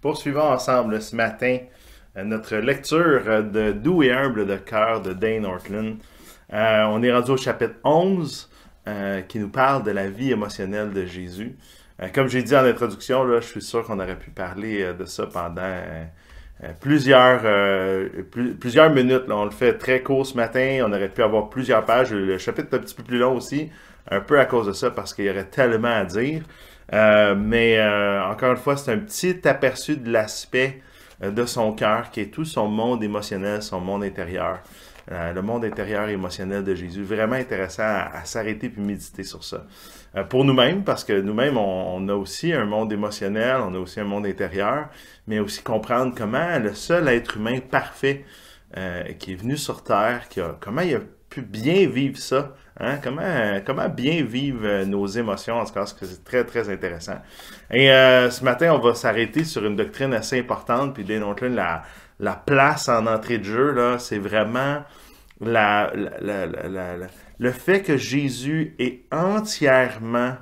Poursuivons ensemble ce matin euh, notre lecture euh, de Doux et humble de cœur de Dane Ortland. Euh, on est rendu au chapitre 11 qui nous parle de la vie émotionnelle de Jésus. comme j'ai dit en introduction, là, je suis sûr qu'on aurait pu parler de ça pendant plusieurs, plusieurs minutes. On le fait très court ce matin. On aurait pu avoir plusieurs pages. Le chapitre est un petit peu plus long aussi, un peu à cause de ça, parce qu'il y aurait tellement à dire. Euh, mais euh, encore une fois, c'est un petit aperçu de l'aspect euh, de son cœur qui est tout son monde émotionnel, son monde intérieur. le monde intérieur émotionnel de Jésus. Vraiment intéressant à, s'arrêter puis méditer sur ça. pour nous-mêmes, parce que nous-mêmes, on, a aussi un monde émotionnel, on a aussi un monde intérieur, mais aussi comprendre comment le seul être humain parfait qui est venu sur Terre, qui a, comment il a pu bien vivre ça Hein? Comment, comment bien vivre euh, nos émotions, en tout cas, c'est très, très intéressant. Et euh, ce matin, on va s'arrêter sur une doctrine assez importante, puis Dane la, la place en entrée de jeu, là, c'est vraiment la, la, la, le fait que Jésus est entièrement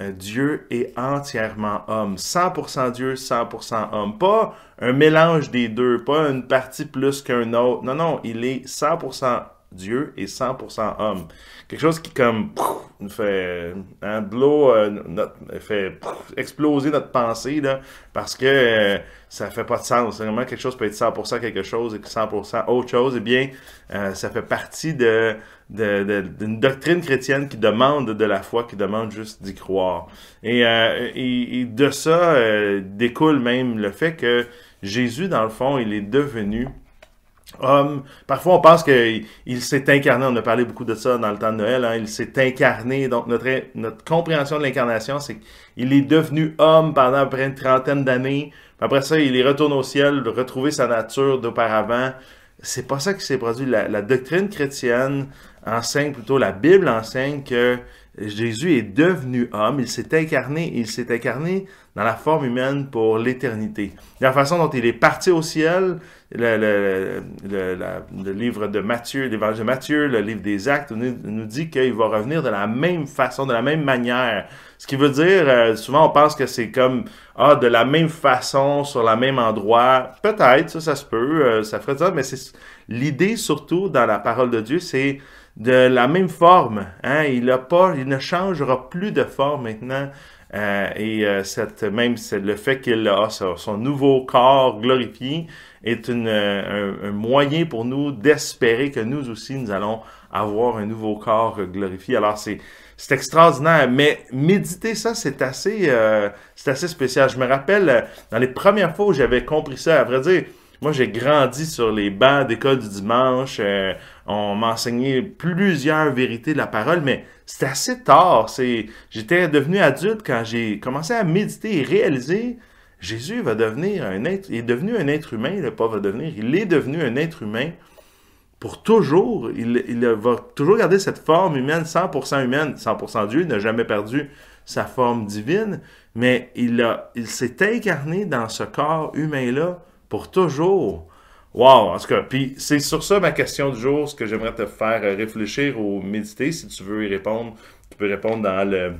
euh, Dieu et entièrement homme. 100% Dieu, 100% homme. Pas un mélange des deux, pas une partie plus qu'un autre. Non, non, il est 100% Dieu et 100% homme. Quelque chose qui comme nous fait hein, blow, euh, fait exploser notre pensée là, parce que euh, ça fait pas de sens. Vraiment quelque chose peut être 100% quelque chose et 100% autre chose. Eh bien, euh, ça fait partie de d'une doctrine chrétienne qui demande de la foi, qui demande juste d'y croire. Et, et, de ça découle même le fait que Jésus, dans le fond, il est devenu Parfois, on pense qu'il s'est incarné. On a parlé beaucoup de ça dans le temps de Noël. Hein. Il s'est incarné. Donc, notre, compréhension de l'incarnation, c'est qu'il est devenu homme pendant à près une trentaine d'années. Après ça, il est retourné au ciel, retrouver sa nature d'auparavant. C'est pas ça qui s'est produit. La, doctrine chrétienne enseigne plutôt, la Bible enseigne que Jésus est devenu homme, il s'est incarné, il s'est incarné dans la forme humaine pour l'éternité. La façon dont il est parti au ciel, le, livre de Matthieu, l'évangile de Matthieu, le livre des actes, nous, dit qu'il va revenir de la même façon, de la même manière. Ce qui veut dire, euh, souvent on pense que c'est comme, ah, de la même façon, sur le même endroit. Peut-être, ça, ça se peut, euh, ça ferait ça, mais c'est l'idée surtout dans la parole de Dieu, c'est de la même forme. Hein? Il, a pas, il ne changera plus de forme maintenant. Euh, et euh, cette, même le fait qu'il a son, nouveau corps glorifié est une, un, un, moyen pour nous d'espérer que nous aussi, nous allons avoir un nouveau corps glorifié. Alors, c'est c'est extraordinaire, mais méditer ça, c'est assez, euh, c'est assez spécial. Je me rappelle, dans les premières fois où j'avais compris ça, à vrai dire, moi, j'ai grandi sur les bancs d'école du dimanche. Euh, on m'enseignait plusieurs vérités de la parole, mais c'était assez tard. C'est, j'étais devenu adulte quand j'ai commencé à méditer et réaliser Jésus va devenir un être, est devenu un être humain, il pas va devenir, il est devenu un être humain pour toujours. Il, il va toujours garder cette forme humaine, 100% humaine, 100% Dieu, il n'a jamais perdu sa forme divine, mais il a, il s'est incarné dans ce corps humain-là pour toujours. Wow, en tout cas, puis c'est sur ça ma question du jour, ce que j'aimerais te faire réfléchir ou méditer. Si tu veux y répondre, tu peux répondre dans le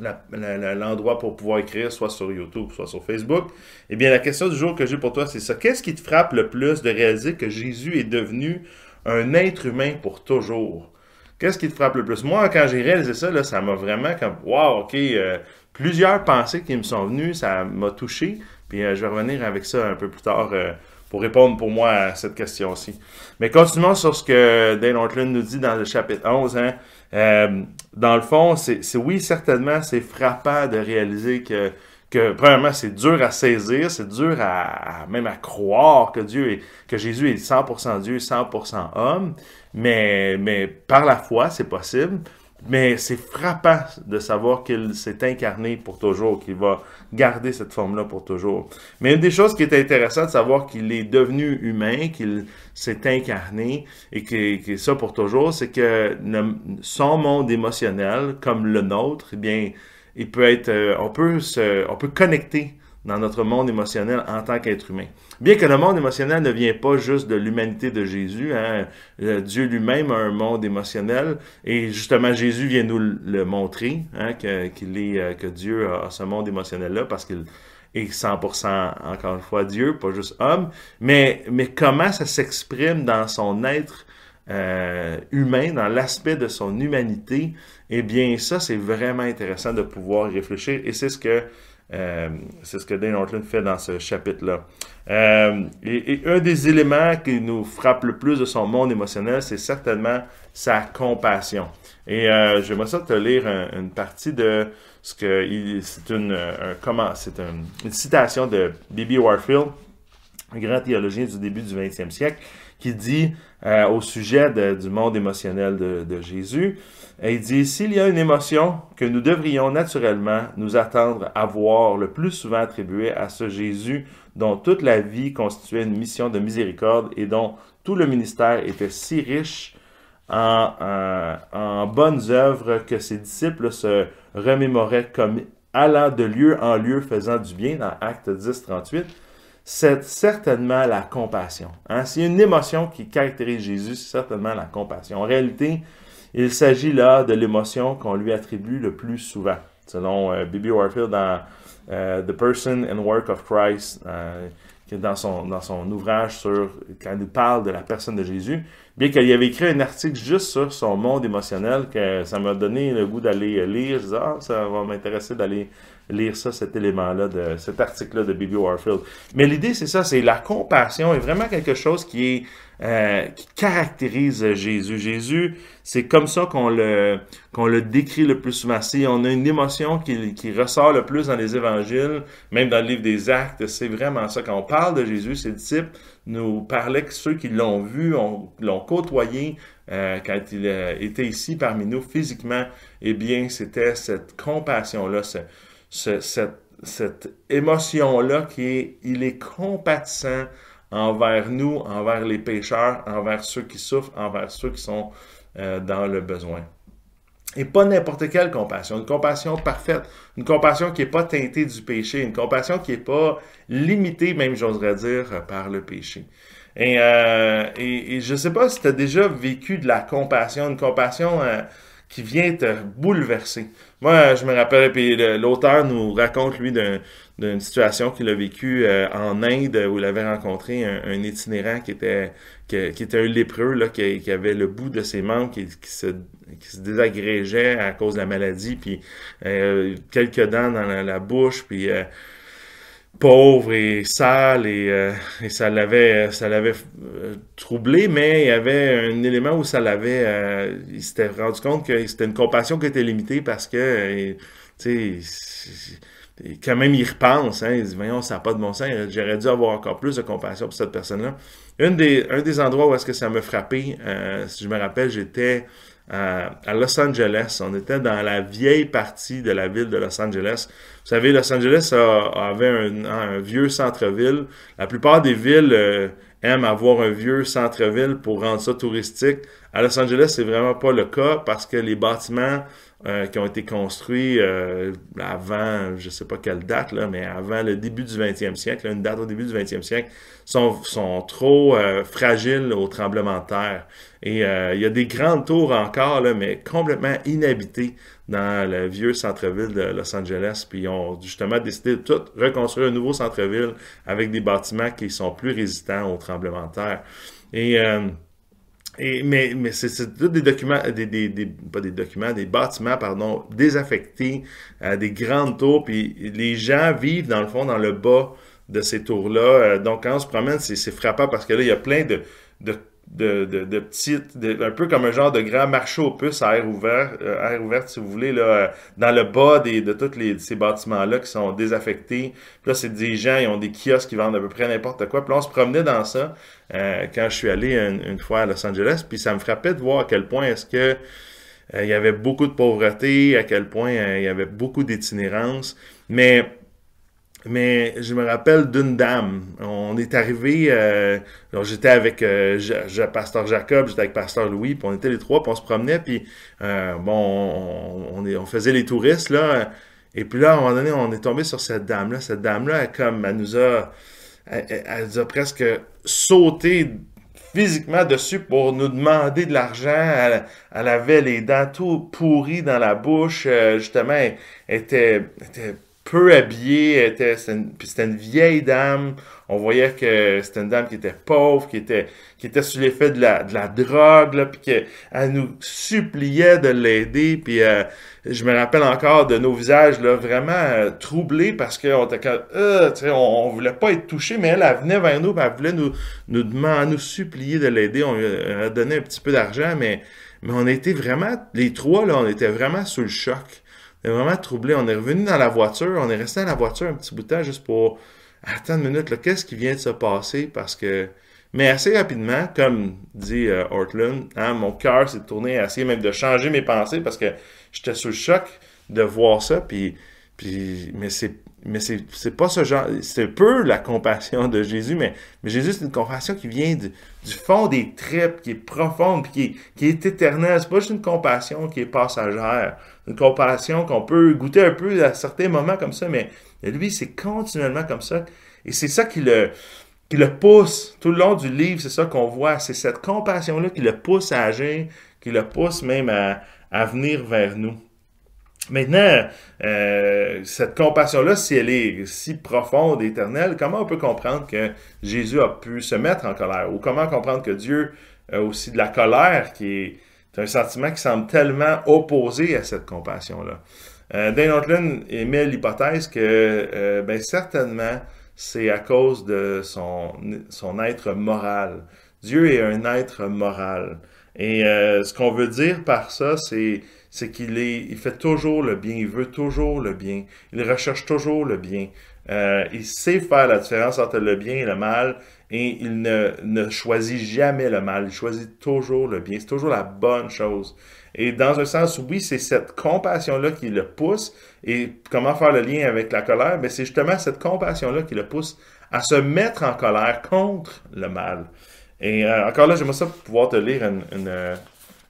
l'endroit pour pouvoir écrire, soit sur YouTube, soit sur Facebook. Eh bien, la question du jour que j'ai pour toi, c'est ça. Qu'est-ce qui te frappe le plus de réaliser que Jésus est devenu un être humain pour toujours? Qu'est-ce qui te frappe le plus? Moi, quand j'ai réalisé ça, là, ça m'a vraiment comme, wow, ok, euh, plusieurs pensées qui me sont venues, ça m'a touché. Puis euh, je vais revenir avec ça un peu plus tard euh, pour répondre pour moi à cette question-ci. Mais continuons sur ce que Dane Ortland nous dit dans le chapitre 11. Hein. Euh, dans le fond, c'est oui, certainement, c'est frappant de réaliser que, que premièrement, c'est dur à saisir, c'est dur à, même à croire que Dieu est, que Jésus est 100% Dieu, 100% homme, mais, mais par la foi, c'est possible. Mais c'est frappant de savoir qu'il s'est incarné pour toujours, qu'il va garder cette forme-là pour toujours. Mais une des choses qui est intéressante, de savoir qu'il est devenu humain, qu'il s'est incarné et que, ça pour toujours, c'est que son monde émotionnel, comme le nôtre, eh bien, il peut être, euh, on peut se, on peut connecter dans notre monde émotionnel en tant qu'être humain. Bien que le monde émotionnel ne vient pas juste de l'humanité de Jésus, hein, euh, Dieu lui-même a un monde émotionnel et justement Jésus vient nous le montrer, hein, que, qu'il est, euh, que Dieu a ce monde émotionnel-là parce qu'il et 100% encore une fois Dieu, pas juste homme, mais, comment ça s'exprime dans son être euh, humain, dans l'aspect de son humanité, eh bien ça c'est vraiment intéressant de pouvoir réfléchir et c'est ce que euh, c'est ce que Dane Ortland fait dans ce chapitre-là. Euh, et, un des éléments qui nous frappe le plus de son monde émotionnel, c'est certainement sa compassion. Et euh, j'aimerais ça te lire une partie de ce que c'est une comment c'est une, citation de B.B. Warfield, un grand théologien du début du 20e siècle, qui dit au sujet du monde émotionnel de, Jésus. Et il dit, s'il y a une émotion que nous devrions naturellement nous attendre à voir le plus souvent attribuée à ce Jésus dont toute la vie constituait une mission de miséricorde et dont tout le ministère était si riche en, en, bonnes œuvres que ses disciples se remémoraient comme allant de lieu en lieu faisant du bien dans Acte 10, 38, c'est certainement la compassion. Hein? A une émotion qui caractérise Jésus, c'est certainement la compassion. En réalité, il s'agit là de l'émotion qu'on lui attribue le plus souvent. Selon euh, Bibi Warfield dans euh, The Person and Work of Christ, euh, dans son, dans son ouvrage sur, quand il parle de la personne de Jésus, bien qu'il avait écrit un article juste sur son monde émotionnel, que ça m'a donné le goût d'aller lire. Je disais, ah, ça va m'intéresser d'aller lire ça, cet élément-là, de cet article-là de Bibi Warfield. Mais l'idée, c'est ça, c'est la compassion est vraiment quelque chose qui est euh, qui caractérise Jésus. Jésus, c'est comme ça qu'on le, qu'on le décrit le plus souvent. On a une émotion qui, qui ressort le plus dans les évangiles, même dans le livre des actes, c'est vraiment ça. Quand on parle de Jésus, ses disciples nous parlaient que ceux qui l'ont vu, l'ont côtoyé euh, quand il euh, était ici parmi nous physiquement, eh bien, c'était cette compassion-là, cette, cette émotion-là qui est, il est compatissant envers nous, envers les pécheurs, envers ceux qui souffrent, envers ceux qui sont euh, dans le besoin. Et pas n'importe quelle compassion, une compassion parfaite, une compassion qui n'est pas teintée du péché, une compassion qui n'est pas limitée, même j'oserais dire, par le péché. Et, euh, je ne sais pas si tu as déjà vécu de la compassion, une compassion euh, qui vient te bouleverser. Moi, je me rappelle, puis l'auteur nous raconte, lui, d'une situation qu'il a vécue euh, en Inde, où il avait rencontré un, itinérant qui était, qui, était un lépreux, là, qui, avait le bout de ses membres qui, se, qui se désagrégeait à cause de la maladie, puis euh, quelques dents dans la, bouche, puis... Euh, pauvre et sale et, et ça l'avait ça l'avait troublé mais il y avait un élément où ça l'avait il s'était rendu compte que c'était une compassion qui était limitée parce que tu sais quand même il repense hein, il dit voyons ça n'a pas de bon sens j'aurais dû avoir encore plus de compassion pour cette personne là une des un des endroits où est-ce que ça m'a frappé si je me rappelle j'étais à, Los Angeles. On était dans la vieille partie de la ville de Los Angeles. Vous savez, Los Angeles avait un, vieux centre-ville. La plupart des villes euh, aiment avoir un vieux centre-ville pour rendre ça touristique. À Los Angeles, c'est vraiment pas le cas parce que les bâtiments euh, qui ont été construits euh, avant, je sais pas quelle date, là, mais avant le début du 20e siècle, une date au début du 20e siècle, sont, sont trop euh, fragiles au tremblement de terre. Et il y a des grandes tours encore, là, mais complètement inhabitées dans le vieux centre-ville de Los Angeles. Puis ils ont justement décidé de tout reconstruire un nouveau centre-ville avec des bâtiments qui sont plus résistants au tremblement de terre. Et et, mais mais c'est tous des documents, des, des, des, pas des documents, des bâtiments, pardon, désaffectés, euh, des grandes tours, puis les gens vivent dans le fond dans le bas de ces tours-là. Euh, donc quand on se promène, c'est frappant parce que là, il y a plein de, de de, de, de petites, un peu comme un genre de grand marché aux puces à air ouvert, euh, air ouvert si vous voulez, là, euh, dans le bas des, de tous les, ces bâtiments-là qui sont désaffectés. Puis là, c'est des gens, ils ont des kiosques qui vendent à peu près n'importe quoi. Puis là, on se promenait dans ça euh, quand je suis allé une, fois à Los Angeles. Puis ça me frappait de voir à quel point est-ce que il y avait beaucoup de pauvreté, à quel point il y avait beaucoup d'itinérance. Mais mais je me rappelle d'une dame. On est arrivé, euh, j'étais avec euh, Pasteur Jacob, j'étais avec Pasteur Louis, puis on était les trois, puis on se promenait, puis euh, bon, on, faisait les touristes, là. Et puis là, à un moment donné, on est tombé sur cette dame-là. Cette dame-là, comme, elle nous a, elle, nous a presque sauté physiquement dessus pour nous demander de l'argent. Elle, avait les dents tout pourries dans la bouche. justement, elle était, était peu habillée, était, c'était une, vieille dame. On voyait que c'était une dame qui était pauvre, qui était, qui était sous l'effet de la, de la drogue, là, puis qu'elle nous suppliait de l'aider. Puis euh, je me rappelle encore de nos visages là, vraiment euh, troublés parce qu'on était euh, on, on voulait pas être touché, mais elle, elle venait vers nous, elle voulait nous, nous demander, nous supplier de l'aider. On lui a donné un petit peu d'argent, mais, mais on était vraiment, les trois, là, on était vraiment sous le choc. Vraiment troublé. On est revenu dans la voiture. On est resté dans la voiture un petit bout de temps juste pour attendre une minute. Qu'est-ce qui vient de se passer? Parce que. Mais assez rapidement, comme dit euh, hein, mon cœur s'est tourné à essayer même de changer mes pensées parce que j'étais sous le choc de voir ça. Puis, mais c'est mais c'est pas ce genre, c'est peu la compassion de Jésus, mais, Jésus, c'est une compassion qui vient du, du fond des tripes, qui est profonde, puis qui est, qui est éternelle. C'est pas juste une compassion qui est passagère, une compassion qu'on peut goûter un peu à certains moments comme ça, mais lui, c'est continuellement comme ça. Et c'est ça qui le, qui le pousse tout le long du livre, c'est ça qu'on voit. C'est cette compassion-là qui le pousse à agir, qui le pousse même à, à venir vers nous. Maintenant, euh, cette compassion-là, si elle est si profonde éternelle, comment on peut comprendre que Jésus a pu se mettre en colère? Ou comment comprendre que Dieu a aussi de la colère qui est un sentiment qui semble tellement opposé à cette compassion-là? Euh, Dane émet l'hypothèse que euh, ben, certainement c'est à cause de son, son être moral. Dieu est un être moral. Et euh, ce qu'on veut dire par ça, c'est c'est qu'il est, il fait toujours le bien, il veut toujours le bien, il recherche toujours le bien. Euh, il sait faire la différence entre le bien et le mal, et il ne, ne choisit jamais le mal, il choisit toujours le bien, c'est toujours la bonne chose. Et dans un sens, oui, c'est cette compassion-là qui le pousse. Et comment faire le lien avec la colère? Mais ben, c'est justement cette compassion-là qui le pousse à se mettre en colère contre le mal. Et euh, encore là, j'aimerais ça pouvoir te lire une, une,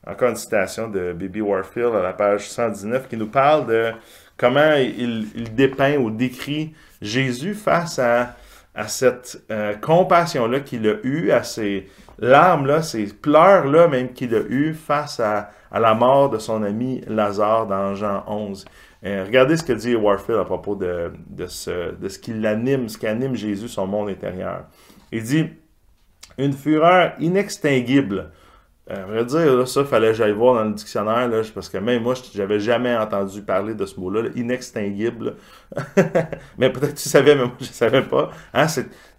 encore une citation de Bibi Warfield à la page 119 qui nous parle de comment il, dépeint ou décrit Jésus face à, cette euh, compassion-là qu'il a eue, à ces larmes-là, ces pleurs-là même qu'il a eues face à, la mort de son ami Lazare dans Jean 11. Euh, regardez ce que dit Warfield à propos de, de ce, de ce qui l'anime, ce qui anime Jésus, son monde intérieur. Il dit, une fureur inextinguible à vrai dire, là, ça, fallait que j'aille voir dans le dictionnaire, là, parce que même moi, j'avais jamais entendu parler de ce mot-là, inextinguible. mais peut-être tu savais, mais moi, je savais pas. Hein,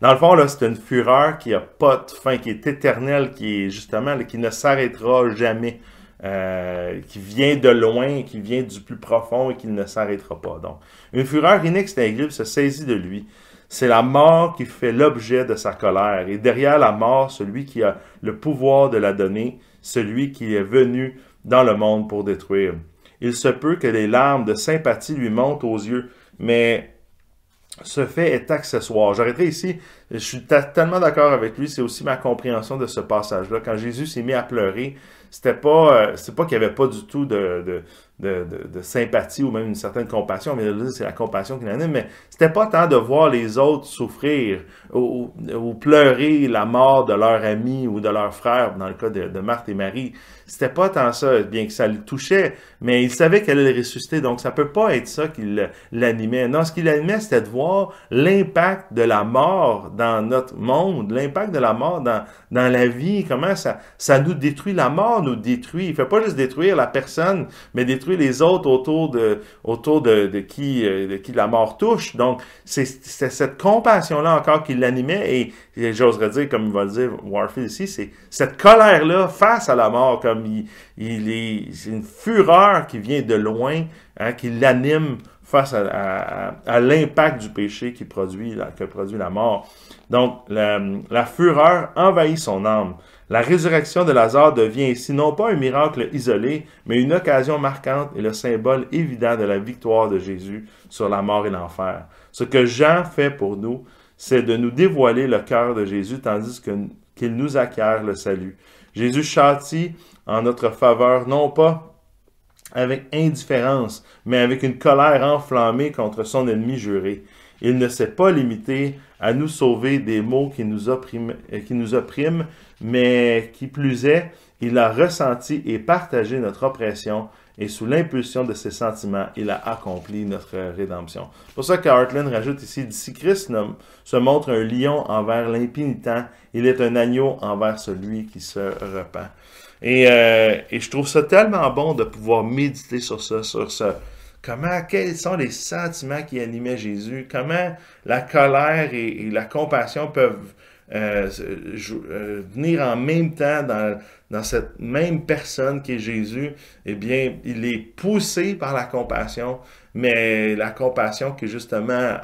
dans le fond, là, c'est une fureur qui a pas de fin, qui est éternelle, qui est justement, qui ne s'arrêtera jamais. Euh, qui vient de loin, qui vient du plus profond et qui ne s'arrêtera pas. Donc, une fureur inextinguible se saisit de lui. C'est la mort qui fait l'objet de sa colère. Et derrière la mort, celui qui a le pouvoir de la donner, celui qui est venu dans le monde pour détruire. Il se peut que les larmes de sympathie lui montent aux yeux, mais ce fait est accessoire. J'arrêterai ici. Je suis tellement d'accord avec lui. C'est aussi ma compréhension de ce passage-là. Quand Jésus s'est mis à pleurer, c'était pas, euh, c'est pas qu'il n'y avait pas du tout de, sympathie ou même une certaine compassion, mais c'est la compassion qui l'anime, mais c'était pas tant de voir les autres souffrir ou, pleurer la mort de leur ami ou de leur frère, dans le cas de, de Marthe et Marie. C'était pas tant ça, bien que ça le touchait, mais il savait qu'elle allait ressusciter, donc ça peut pas être ça qui l'animait. Non, ce qui l'animait, c'était de voir l'impact de la mort dans notre monde, l'impact de la mort dans, dans la vie, comment ça, ça nous détruit. La mort nous détruit. Il fait pas juste détruire la personne, mais détruire les autres autour de, autour de, qui, euh, qui la mort touche. Donc, c'est cette compassion-là encore qui l'animait et, j'oserais dire, comme va le dire Warfield ici, c'est cette colère-là face à la mort, comme il, il est, une fureur qui vient de loin, hein, qui l'anime face à, l'impact du péché que produit la mort. Donc, la, la, fureur envahit son âme. La résurrection de Lazare devient ici non pas un miracle isolé, mais une occasion marquante et le symbole évident de la victoire de Jésus sur la mort et l'enfer. Ce que Jean fait pour nous, c'est de nous dévoiler le cœur de Jésus tandis qu'il nous acquiert le salut. Jésus châtie en notre faveur, non pas avec indifférence, mais avec une colère enflammée contre son ennemi juré. Il ne s'est pas limité à nous sauver des maux qui nous oppriment, qui nous oppriment mais qui plus est, il a ressenti et partagé notre oppression et sous l'impulsion de ses sentiments, il a accompli notre rédemption. C'est pour ça que Hartland rajoute ici, d'ici Christ se montre un lion envers l'impénitent, il est un agneau envers celui qui se repent. Et, euh, et je trouve ça tellement bon de pouvoir méditer sur ça, sur ça. Comment, quels sont les sentiments qui animaient Jésus? Comment la colère et la compassion peuvent euh, euh, venir en même temps dans, dans cette même personne qui est Jésus, eh bien, il est poussé par la compassion, mais la compassion qui justement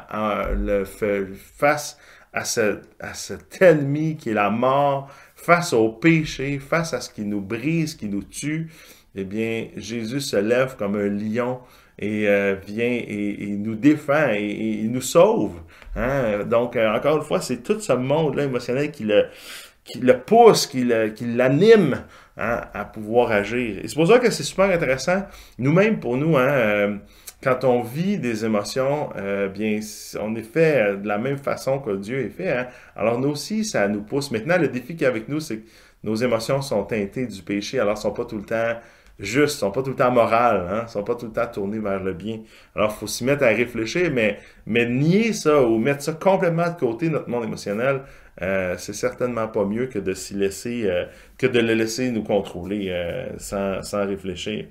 le fait face à, ce, à cet ennemi qui est la mort, face au péché, face à ce qui nous brise, qui nous tue, eh bien, Jésus se lève comme un lion et euh, vient et, nous défend et, nous sauve. Hein. Donc, euh, encore une fois, c'est tout ce monde-là émotionnel qui le, qui le pousse, qui l'anime hein, à pouvoir agir. Et c'est pour ça que c'est super intéressant, nous-mêmes, pour nous, hein, euh, quand on vit des émotions, bien, on est fait de la même façon que Dieu est fait. Hein. Alors, nous aussi, ça nous pousse. Maintenant, le défi qui est avec nous, c'est que nos émotions sont teintées du péché, alors ne sont pas tout le temps juste, sont pas tout le temps morales, hein, sont pas tout le temps tournés vers le bien. Alors, faut s'y mettre à réfléchir, mais, mais nier ça ou mettre ça complètement de côté, notre monde émotionnel, euh, c'est certainement pas mieux que de s'y laisser, euh, que de le laisser nous contrôler euh, sans, sans réfléchir.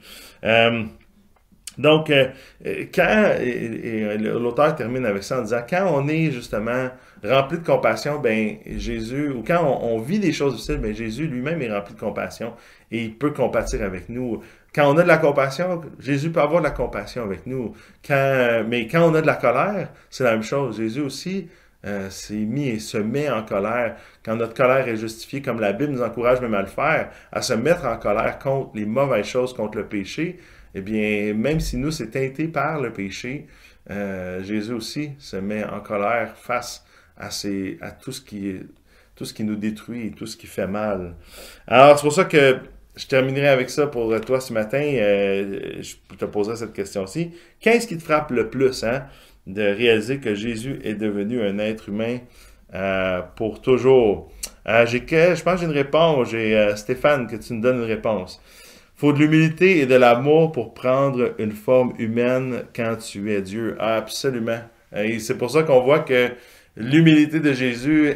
Euh, donc, euh, quand, l'auteur termine avec ça en disant, quand on est justement rempli de compassion, ben Jésus, ou quand on, vit des choses difficiles, ben Jésus lui-même est rempli de compassion et il peut compatir avec nous. Quand on a de la compassion, Jésus peut avoir de la compassion avec nous. Quand, mais quand on a de la colère, c'est la même chose. Jésus aussi euh, s'est mis et se met en colère. Quand notre colère est justifiée, comme la Bible nous encourage même à le faire, à se mettre en colère contre les mauvaises choses, contre le péché, eh bien, même si nous, c'est teinté par le péché, euh, Jésus aussi se met en colère face à, tout, ce qui, tout ce qui nous détruit, tout ce qui fait mal. Alors, c'est pour ça que je terminerai avec ça pour toi ce matin. Euh, je te poserai cette question-ci. Qu'est-ce qui te frappe le plus hein, de réaliser que Jésus est devenu un être humain euh, pour toujours? j'ai je pense que j'ai une réponse. J'ai Stéphane que tu nous donnes une réponse faut de l'humilité et de l'amour pour prendre une forme humaine quand tu es Dieu. absolument. Et c'est pour ça qu'on voit que l'humilité de Jésus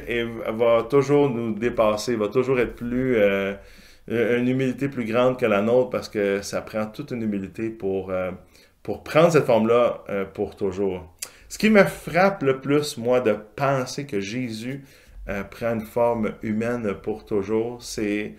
va toujours nous dépasser, va toujours être plus euh, une humilité plus grande que la nôtre parce que ça prend toute une humilité pour, euh, pour prendre cette forme-là euh, pour toujours. Ce qui me frappe le plus, moi, de penser que Jésus prend une forme humaine pour toujours, c'est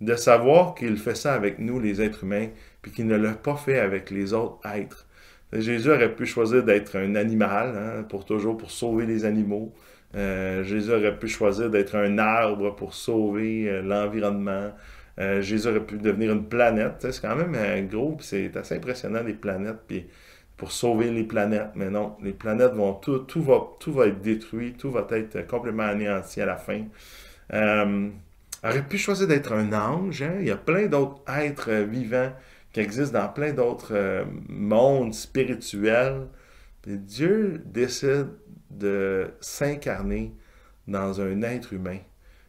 de savoir qu'il fait ça avec nous, les êtres humains, puis qu'il ne l'a pas fait avec les autres êtres. Jésus aurait pu choisir d'être un animal, hein, pour toujours, pour sauver les animaux. Euh, Jésus aurait pu choisir d'être un arbre pour sauver euh, l'environnement. Euh, Jésus aurait pu devenir une planète. C'est quand même un gros, c'est assez impressionnant les planètes, puis pour sauver les planètes. Mais non, les planètes vont tout, tout va, tout va être détruit, tout va être complètement anéanti à la fin aurait pu choisir d'être un ange. Hein. Il y a plein d'autres êtres euh, vivants qui existent dans plein d'autres euh, mondes spirituels. Dieu décide de s'incarner dans un être humain.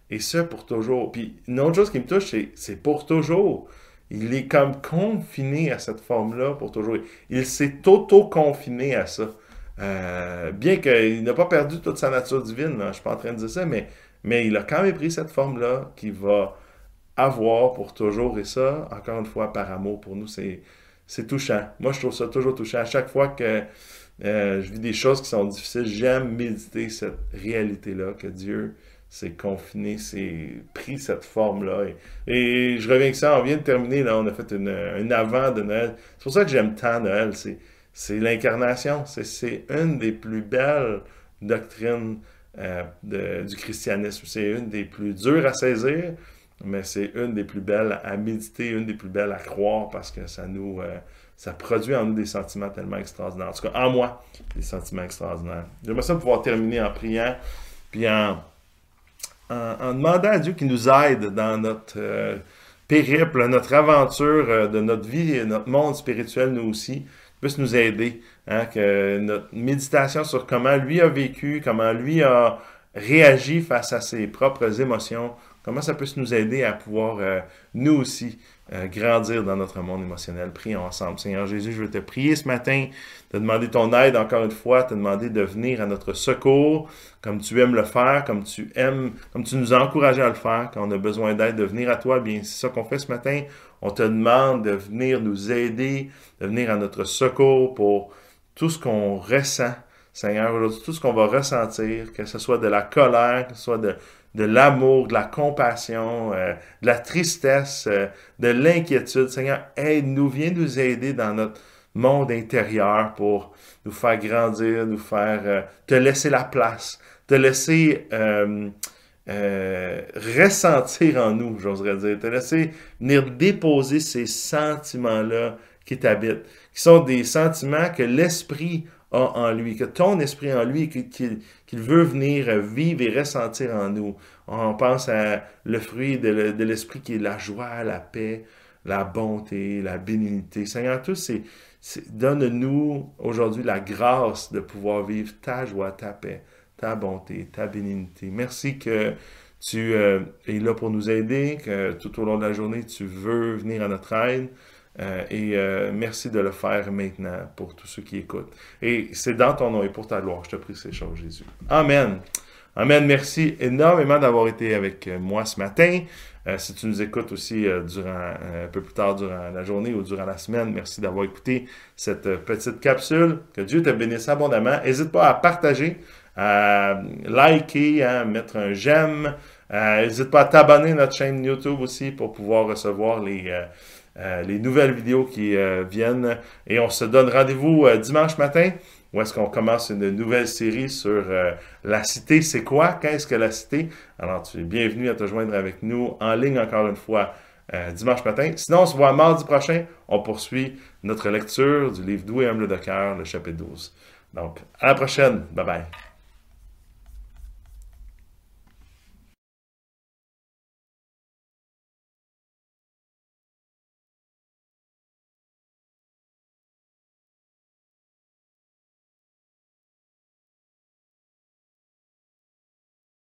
Et ça pour toujours. Puis une autre chose qui me touche, c'est pour toujours. Il est comme confiné à cette forme-là pour toujours. Il s'est auto-confiné à ça. Euh, bien qu'il n'a pas perdu toute sa nature divine, je ne suis pas en train de dire ça, mais mais il a quand même pris cette forme-là qu'il va avoir pour toujours. Et ça, encore une fois, par amour pour nous, c'est, touchant. Moi, je trouve ça toujours touchant. À chaque fois que euh, je vis des choses qui sont difficiles, j'aime méditer cette réalité-là, que Dieu s'est confiné, s'est pris cette forme-là. Et, je reviens que ça, on vient de terminer, là, on a fait un avant de Noël. C'est pour ça que j'aime tant Noël. C'est, l'incarnation. C'est une des plus belles doctrines euh, du christianisme. C'est une des plus dures à saisir, mais c'est une des plus belles à méditer, une des plus belles à croire parce que ça nous euh, ça produit en nous des sentiments tellement extraordinaires. En tout cas, en moi, des sentiments extraordinaires. J'aimerais ça pouvoir terminer en priant, puis en, en, demandant à Dieu qu'il nous aide dans notre euh, périple, notre aventure de notre vie et notre monde spirituel, nous aussi, puisse nous aider. Hein, que notre méditation sur comment lui a vécu, comment lui a réagi face à ses propres émotions, comment ça peut nous aider à pouvoir, euh, nous aussi, euh, grandir dans notre monde émotionnel? Prions ensemble. Seigneur Jésus, je veux te prier ce matin, te demander ton aide encore une fois, te demander de venir à notre secours, comme tu aimes le faire, comme tu aimes, comme tu nous as encouragé à le faire, quand on a besoin d'aide, de venir à toi. Bien, c'est ça qu'on fait ce matin. On te demande de venir nous aider, de venir à notre secours pour tout ce qu'on ressent. Seigneur, aujourd'hui, tout ce qu'on va ressentir, que ce soit de la colère, que ce soit de, de l'amour, de la compassion, euh, de la tristesse, euh, de l'inquiétude. Seigneur, aide-nous, viens nous aider dans notre monde intérieur pour nous faire grandir, nous faire euh, te laisser la place, te laisser ressentir en nous, j'oserais dire, te laisser venir déposer ces sentiments-là qui t'habitent, qui sont des sentiments que l'esprit en lui, que ton esprit en lui, qu'il veut venir vivre et ressentir en nous. On pense à le fruit de l'esprit qui est la joie, la paix, la bonté, la bénignité. Seigneur, tout c'est, donne-nous aujourd'hui la grâce de pouvoir vivre ta joie, ta paix, ta bonté, ta bénignité. Merci que tu euh, es là pour nous aider, que tout au long de la journée, tu veux venir à notre aide. Euh, et euh, merci de le faire maintenant pour tous ceux qui écoutent. Et c'est dans ton nom et pour ta gloire, je te prie ces choses, Jésus. Amen. Amen. Merci énormément d'avoir été avec euh, moi ce matin. si tu nous écoutes aussi durant un peu plus tard durant la journée ou durant la semaine, merci d'avoir écouté cette petite capsule. Que Dieu te bénisse abondamment. N'hésite pas à partager, à liker, à mettre un j'aime. N'hésite pas à t'abonner à notre chaîne YouTube aussi pour pouvoir recevoir les euh, les nouvelles vidéos qui euh, viennent. Et on se donne rendez-vous euh, dimanche matin où est-ce qu'on commence une nouvelle série sur la cité. C'est quoi? Qu'est-ce que la cité? Alors, tu es bienvenu à te joindre avec nous en ligne encore une fois dimanche matin. Sinon, on se voit mardi prochain. On poursuit notre lecture du livre Doux et humble de cœur, le chapitre 12. Donc, à la prochaine. Bye bye.